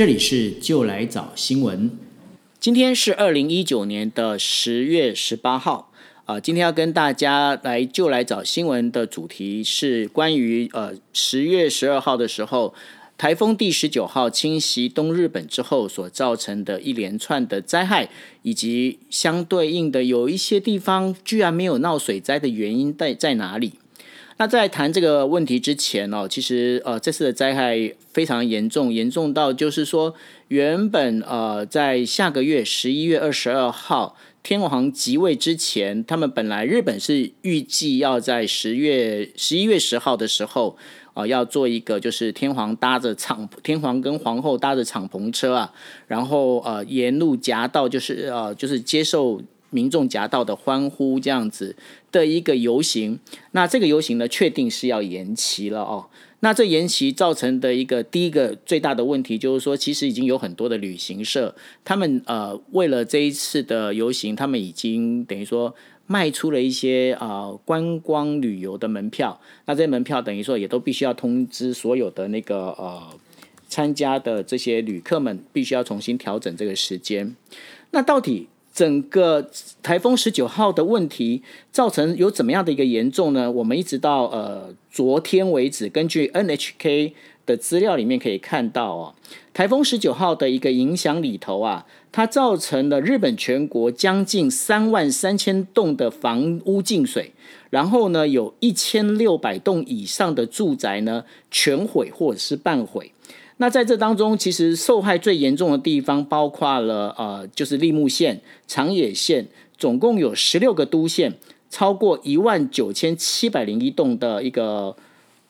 这里是就来找新闻。今天是二零一九年的十月十八号啊，今天要跟大家来就来找新闻的主题是关于呃十月十二号的时候，台风第十九号侵袭东日本之后所造成的一连串的灾害，以及相对应的有一些地方居然没有闹水灾的原因在在哪里？那在谈这个问题之前哦，其实呃这次的灾害非常严重，严重到就是说原本呃在下个月十一月二十二号天皇即位之前，他们本来日本是预计要在十月十一月十号的时候啊要做一个就是天皇搭着敞天皇跟皇后搭着敞篷车啊，然后呃沿路夹道就是呃就是接受。民众夹道的欢呼，这样子的一个游行，那这个游行呢，确定是要延期了哦。那这延期造成的一个第一个最大的问题，就是说，其实已经有很多的旅行社，他们呃为了这一次的游行，他们已经等于说卖出了一些啊观光旅游的门票。那这些门票等于说也都必须要通知所有的那个呃参加的这些旅客们，必须要重新调整这个时间。那到底？整个台风十九号的问题造成有怎么样的一个严重呢？我们一直到呃昨天为止，根据 NHK 的资料里面可以看到哦，台风十九号的一个影响里头啊，它造成了日本全国将近三万三千栋的房屋进水，然后呢，有一千六百栋以上的住宅呢全毁或者是半毁。那在这当中，其实受害最严重的地方包括了呃，就是立木县、长野县，总共有十六个都县，超过一万九千七百零一栋的一个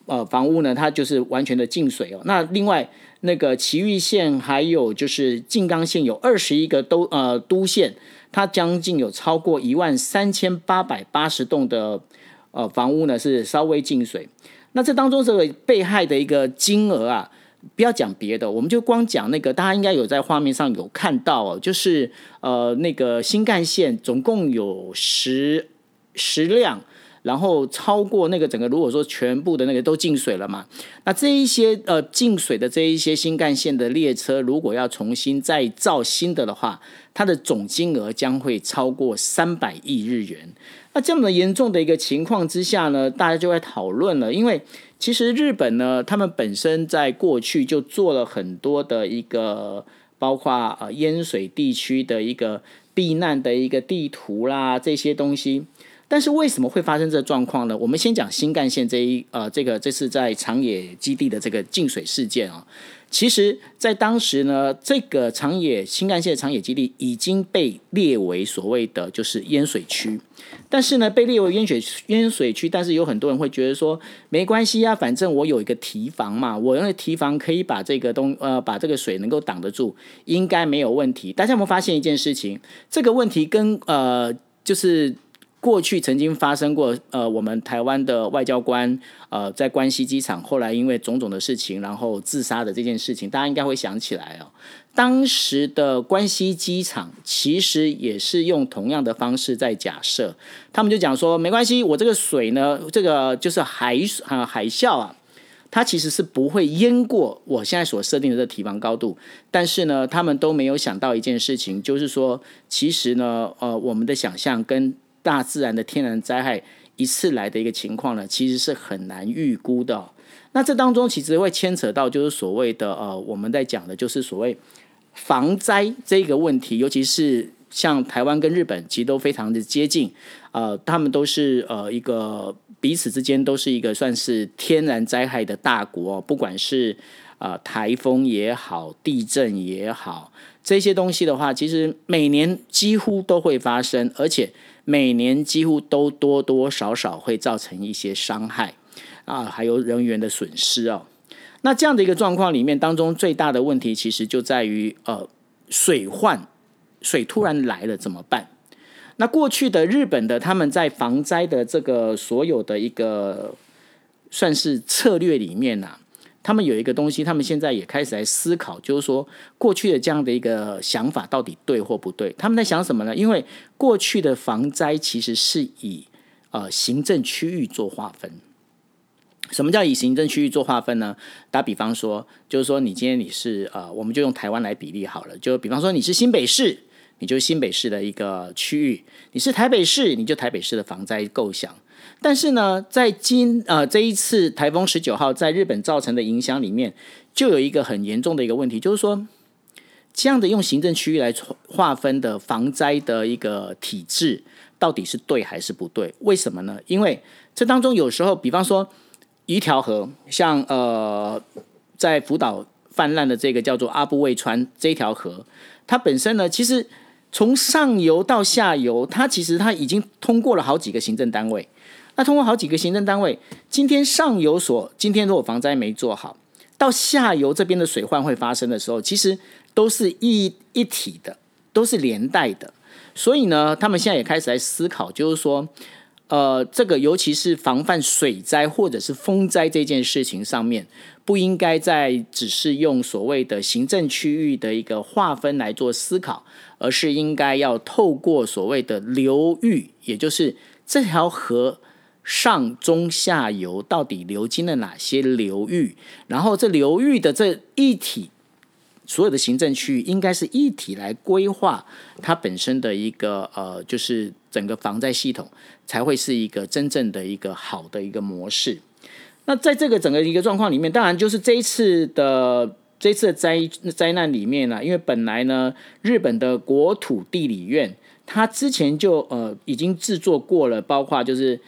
呃房屋呢，它就是完全的进水哦。那另外那个埼玉县还有就是静冈县有二十一个都呃都县，它将近有超过一万三千八百八十栋的呃房屋呢是稍微进水。那这当中这个被害的一个金额啊。不要讲别的，我们就光讲那个，大家应该有在画面上有看到哦，就是呃那个新干线总共有十十辆，然后超过那个整个如果说全部的那个都进水了嘛，那这一些呃进水的这一些新干线的列车，如果要重新再造新的的话，它的总金额将会超过三百亿日元。那这么严重的一个情况之下呢，大家就会讨论了，因为。其实日本呢，他们本身在过去就做了很多的一个，包括呃淹水地区的一个避难的一个地图啦，这些东西。但是为什么会发生这状况呢？我们先讲新干线这一呃，这个这是在长野基地的这个进水事件啊。其实，在当时呢，这个长野新干线的长野基地已经被列为所谓的就是淹水区，但是呢，被列为淹水淹水区，但是有很多人会觉得说，没关系啊，反正我有一个堤防嘛，我用堤防可以把这个东呃把这个水能够挡得住，应该没有问题。大家有没有发现一件事情？这个问题跟呃就是。过去曾经发生过，呃，我们台湾的外交官，呃，在关西机场，后来因为种种的事情，然后自杀的这件事情，大家应该会想起来哦。当时的关西机场其实也是用同样的方式在假设，他们就讲说，没关系，我这个水呢，这个就是海啊海啸啊，它其实是不会淹过我现在所设定的这堤防高度。但是呢，他们都没有想到一件事情，就是说，其实呢，呃，我们的想象跟大自然的天然灾害一次来的一个情况呢，其实是很难预估的。那这当中其实会牵扯到，就是所谓的呃，我们在讲的就是所谓防灾这个问题，尤其是像台湾跟日本其实都非常的接近，呃，他们都是呃一个彼此之间都是一个算是天然灾害的大国，不管是啊台风也好，地震也好，这些东西的话，其实每年几乎都会发生，而且。每年几乎都多多少少会造成一些伤害啊，还有人员的损失哦。那这样的一个状况里面，当中最大的问题其实就在于呃水患，水突然来了怎么办？那过去的日本的他们在防灾的这个所有的一个算是策略里面呢。他们有一个东西，他们现在也开始来思考，就是说过去的这样的一个想法到底对或不对？他们在想什么呢？因为过去的防灾其实是以呃行政区域做划分，什么叫以行政区域做划分呢？打比方说，就是说你今天你是呃，我们就用台湾来比例好了。就比方说你是新北市，你就新北市的一个区域；你是台北市，你就台北市的防灾构想。但是呢，在今呃这一次台风十九号在日本造成的影响里面，就有一个很严重的一个问题，就是说这样的用行政区域来划分的防灾的一个体制，到底是对还是不对？为什么呢？因为这当中有时候，比方说。一条河，像呃，在福岛泛滥的这个叫做阿布卫川这条河，它本身呢，其实从上游到下游，它其实它已经通过了好几个行政单位。那通过好几个行政单位，今天上游所今天如果防灾没做好，到下游这边的水患会发生的时候，其实都是一一体的，都是连带的。所以呢，他们现在也开始来思考，就是说。呃，这个尤其是防范水灾或者是风灾这件事情上面，不应该再只是用所谓的行政区域的一个划分来做思考，而是应该要透过所谓的流域，也就是这条河上中下游到底流经了哪些流域，然后这流域的这一体。所有的行政区域应该是一体来规划它本身的一个呃，就是整个防灾系统才会是一个真正的一个好的一个模式。那在这个整个一个状况里面，当然就是这一次的这一次的灾灾难里面呢，因为本来呢，日本的国土地理院它之前就呃已经制作过了，包括就是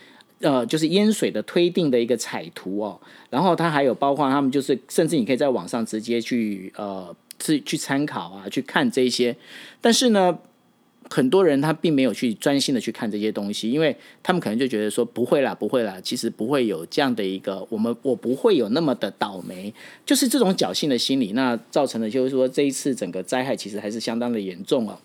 呃就是淹水的推定的一个彩图哦，然后它还有包括他们就是甚至你可以在网上直接去呃。去去参考啊，去看这些，但是呢，很多人他并没有去专心的去看这些东西，因为他们可能就觉得说不会啦，不会啦，其实不会有这样的一个，我们我不会有那么的倒霉，就是这种侥幸的心理，那造成的就是说这一次整个灾害其实还是相当的严重哦。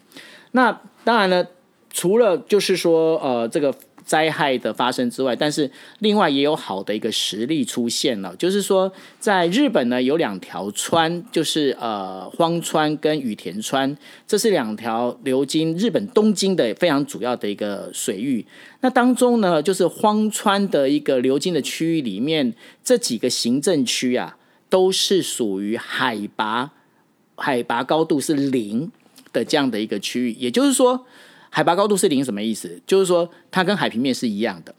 那当然呢，除了就是说呃这个。灾害的发生之外，但是另外也有好的一个实例出现了，就是说在日本呢有两条川，就是呃荒川跟羽田川，这是两条流经日本东京的非常主要的一个水域。那当中呢，就是荒川的一个流经的区域里面，这几个行政区啊，都是属于海拔海拔高度是零的这样的一个区域，也就是说。海拔高度是零什么意思？就是说它跟海平面是一样的。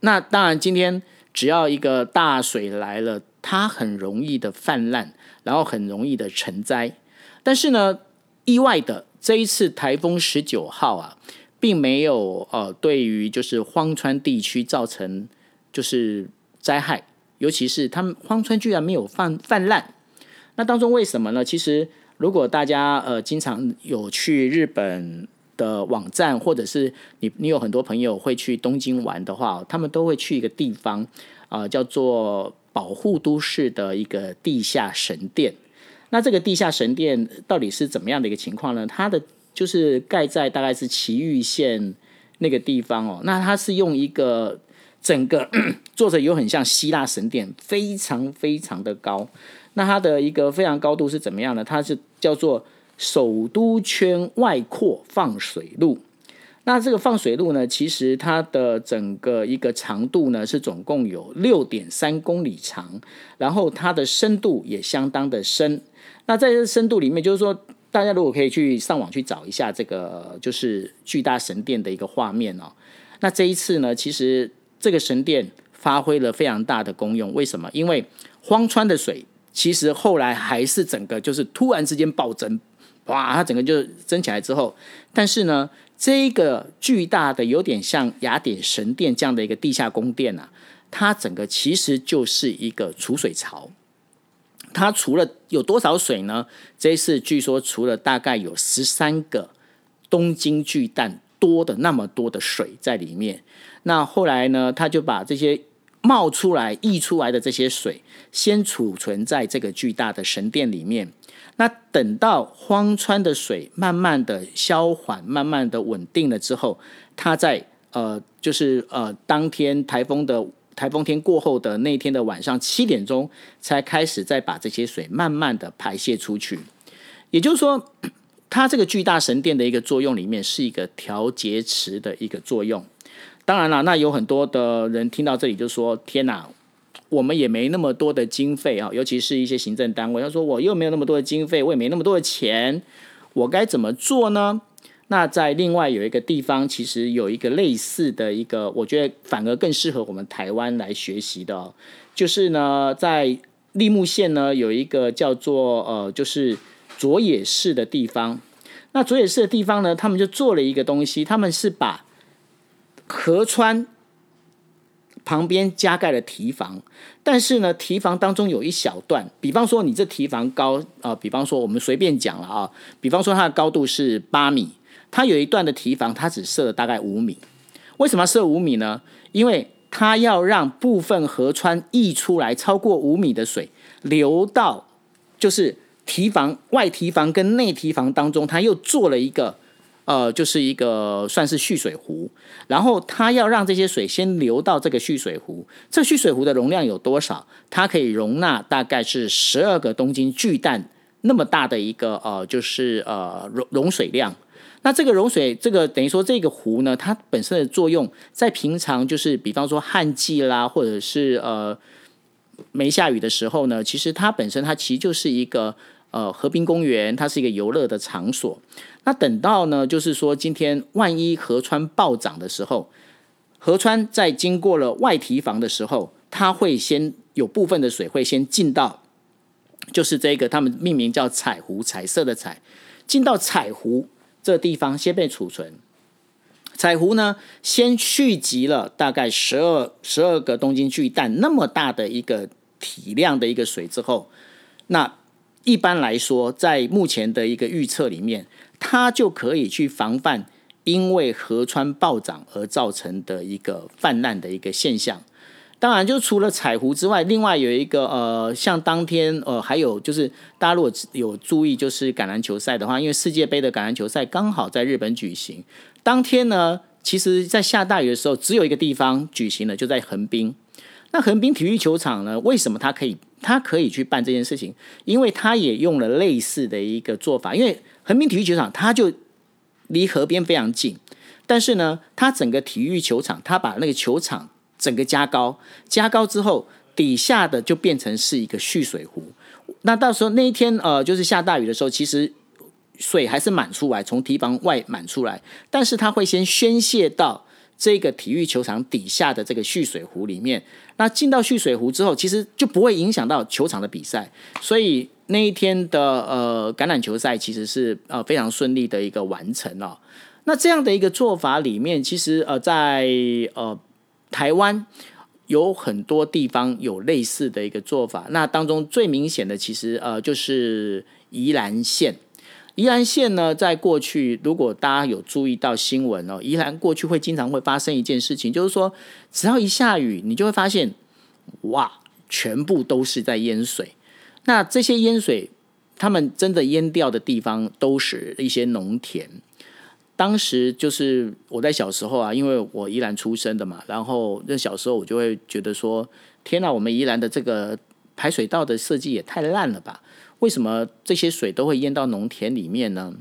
那当然，今天只要一个大水来了，它很容易的泛滥，然后很容易的成灾。但是呢，意外的这一次台风十九号啊，并没有呃对于就是荒川地区造成就是灾害，尤其是他们荒川居然没有泛泛滥。那当中为什么呢？其实如果大家呃经常有去日本。的网站，或者是你你有很多朋友会去东京玩的话，他们都会去一个地方啊，叫做保护都市的一个地下神殿。那这个地下神殿到底是怎么样的一个情况呢？它的就是盖在大概是埼玉县那个地方哦。那它是用一个整个 做着有很像希腊神殿，非常非常的高。那它的一个非常高度是怎么样呢？它是叫做。首都圈外扩放水路，那这个放水路呢，其实它的整个一个长度呢是总共有六点三公里长，然后它的深度也相当的深。那在这深度里面，就是说大家如果可以去上网去找一下这个就是巨大神殿的一个画面哦。那这一次呢，其实这个神殿发挥了非常大的功用。为什么？因为荒川的水其实后来还是整个就是突然之间暴增。哇，它整个就增起来之后，但是呢，这个巨大的有点像雅典神殿这样的一个地下宫殿啊，它整个其实就是一个储水槽。它除了有多少水呢？这一次据说除了大概有十三个东京巨蛋多的那么多的水在里面。那后来呢，他就把这些冒出来溢出来的这些水，先储存在这个巨大的神殿里面。那等到荒川的水慢慢的消缓、慢慢的稳定了之后，它在呃，就是呃，当天台风的台风天过后的那天的晚上七点钟，才开始再把这些水慢慢的排泄出去。也就是说，它这个巨大神殿的一个作用里面是一个调节池的一个作用。当然了，那有很多的人听到这里就说：“天哪，我们也没那么多的经费啊，尤其是一些行政单位，他说我又没有那么多的经费，我也没那么多的钱，我该怎么做呢？那在另外有一个地方，其实有一个类似的一个，我觉得反而更适合我们台湾来学习的，就是呢，在立木县呢有一个叫做呃，就是佐野市的地方。那佐野市的地方呢，他们就做了一个东西，他们是把河川旁边加盖了堤防，但是呢，堤防当中有一小段，比方说你这堤防高啊，比方说我们随便讲了啊，比方说它的高度是八米。它有一段的堤防，它只设了大概五米。为什么要设五米呢？因为它要让部分河川溢出来超过五米的水流到，就是堤防外堤防跟内堤防当中，它又做了一个呃，就是一个算是蓄水湖。然后它要让这些水先流到这个蓄水湖。这蓄水湖的容量有多少？它可以容纳大概是十二个东京巨蛋那么大的一个呃，就是呃容容水量。那这个融水，这个等于说这个湖呢，它本身的作用，在平常就是比方说旱季啦，或者是呃没下雨的时候呢，其实它本身它其实就是一个呃河滨公园，它是一个游乐的场所。那等到呢，就是说今天万一河川暴涨的时候，河川在经过了外堤防的时候，它会先有部分的水会先进到，就是这个他们命名叫彩湖，彩色的彩，进到彩湖。这地方先被储存，彩湖呢，先蓄积了大概十二十二个东京巨蛋那么大的一个体量的一个水之后，那一般来说，在目前的一个预测里面，它就可以去防范因为河川暴涨而造成的一个泛滥的一个现象。当然，就除了彩湖之外，另外有一个呃，像当天呃，还有就是大家如果有注意，就是橄榄球赛的话，因为世界杯的橄榄球赛刚好在日本举行。当天呢，其实在下大雨的时候，只有一个地方举行了，就在横滨。那横滨体育球场呢，为什么它可以它可以去办这件事情？因为它也用了类似的一个做法，因为横滨体育球场它就离河边非常近，但是呢，它整个体育球场，它把那个球场。整个加高，加高之后，底下的就变成是一个蓄水湖。那到时候那一天，呃，就是下大雨的时候，其实水还是满出来，从堤防外满出来。但是它会先宣泄到这个体育球场底下的这个蓄水湖里面。那进到蓄水湖之后，其实就不会影响到球场的比赛。所以那一天的呃橄榄球赛其实是呃非常顺利的一个完成了。那这样的一个做法里面，其实呃在呃。台湾有很多地方有类似的一个做法，那当中最明显的其实呃就是宜兰县。宜兰县呢，在过去如果大家有注意到新闻哦，宜兰过去会经常会发生一件事情，就是说只要一下雨，你就会发现哇，全部都是在淹水。那这些淹水，他们真的淹掉的地方都是一些农田。当时就是我在小时候啊，因为我宜兰出生的嘛，然后那小时候我就会觉得说，天哪，我们宜兰的这个排水道的设计也太烂了吧？为什么这些水都会淹到农田里面呢？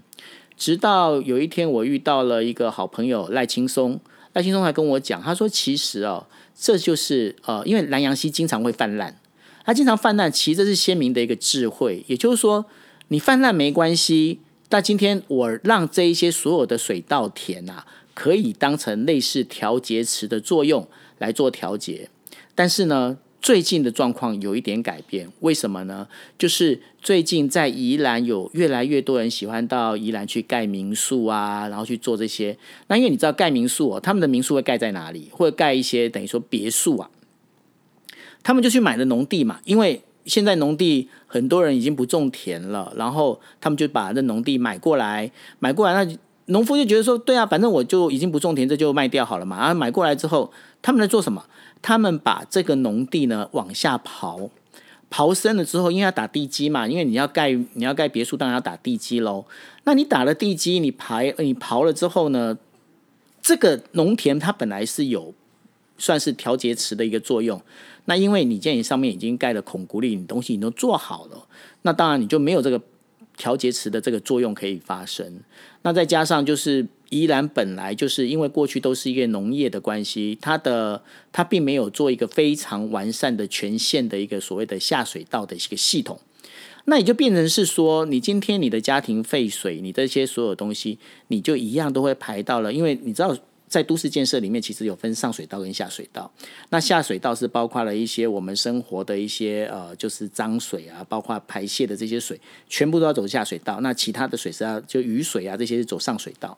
直到有一天我遇到了一个好朋友赖青松，赖青松还跟我讲，他说其实哦，这就是呃，因为南洋溪经常会泛滥，它经常泛滥，其实这是鲜明的一个智慧，也就是说，你泛滥没关系。但今天我让这一些所有的水稻田啊，可以当成类似调节池的作用来做调节。但是呢，最近的状况有一点改变，为什么呢？就是最近在宜兰有越来越多人喜欢到宜兰去盖民宿啊，然后去做这些。那因为你知道盖民宿哦，他们的民宿会盖在哪里？或者盖一些等于说别墅啊，他们就去买了农地嘛，因为。现在农地很多人已经不种田了，然后他们就把这农地买过来，买过来，那农夫就觉得说，对啊，反正我就已经不种田，这就卖掉好了嘛。啊，买过来之后，他们在做什么？他们把这个农地呢往下刨，刨深了之后，因为要打地基嘛，因为你要盖你要盖别墅，当然要打地基喽。那你打了地基，你排你刨了之后呢，这个农田它本来是有算是调节池的一个作用。那因为你建议上面已经盖了孔骨力，你东西你都做好了，那当然你就没有这个调节池的这个作用可以发生。那再加上就是宜兰本来就是因为过去都是一个农业的关系，它的它并没有做一个非常完善的全线的一个所谓的下水道的一个系统，那也就变成是说，你今天你的家庭废水，你这些所有东西，你就一样都会排到了，因为你知道。在都市建设里面，其实有分上水道跟下水道。那下水道是包括了一些我们生活的一些呃，就是脏水啊，包括排泄的这些水，全部都要走下水道。那其他的水是要就雨水啊这些是走上水道。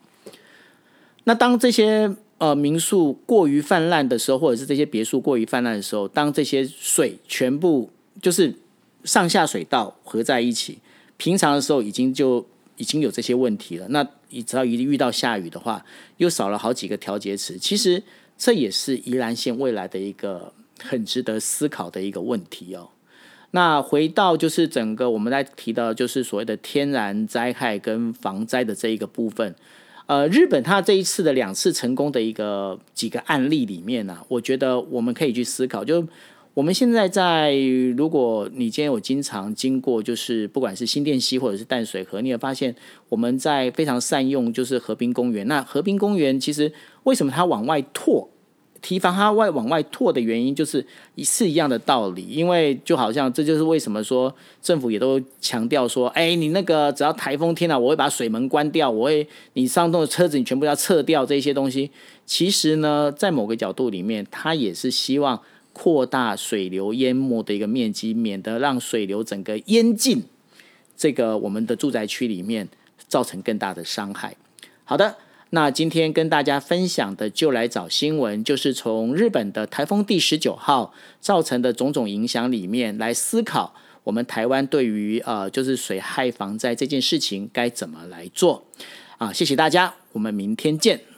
那当这些呃民宿过于泛滥的时候，或者是这些别墅过于泛滥的时候，当这些水全部就是上下水道合在一起，平常的时候已经就已经有这些问题了。那你只要一遇到下雨的话，又少了好几个调节池。其实这也是宜兰县未来的一个很值得思考的一个问题哦。那回到就是整个我们在提到就是所谓的天然灾害跟防灾的这一个部分，呃，日本它这一次的两次成功的一个几个案例里面呢，我觉得我们可以去思考就。我们现在在，如果你今天有经常经过，就是不管是新店溪或者是淡水河，你也发现我们在非常善用就是河滨公园。那河滨公园其实为什么它往外拓，提防它外往外拓的原因，就是一是一样的道理。因为就好像这就是为什么说政府也都强调说，哎，你那个只要台风天了，我会把水门关掉，我会你上动的车子你全部要撤掉这些东西。其实呢，在某个角度里面，它也是希望。扩大水流淹没的一个面积，免得让水流整个淹进这个我们的住宅区里面，造成更大的伤害。好的，那今天跟大家分享的就来找新闻，就是从日本的台风第十九号造成的种种影响里面来思考，我们台湾对于呃就是水害防灾这件事情该怎么来做啊？谢谢大家，我们明天见。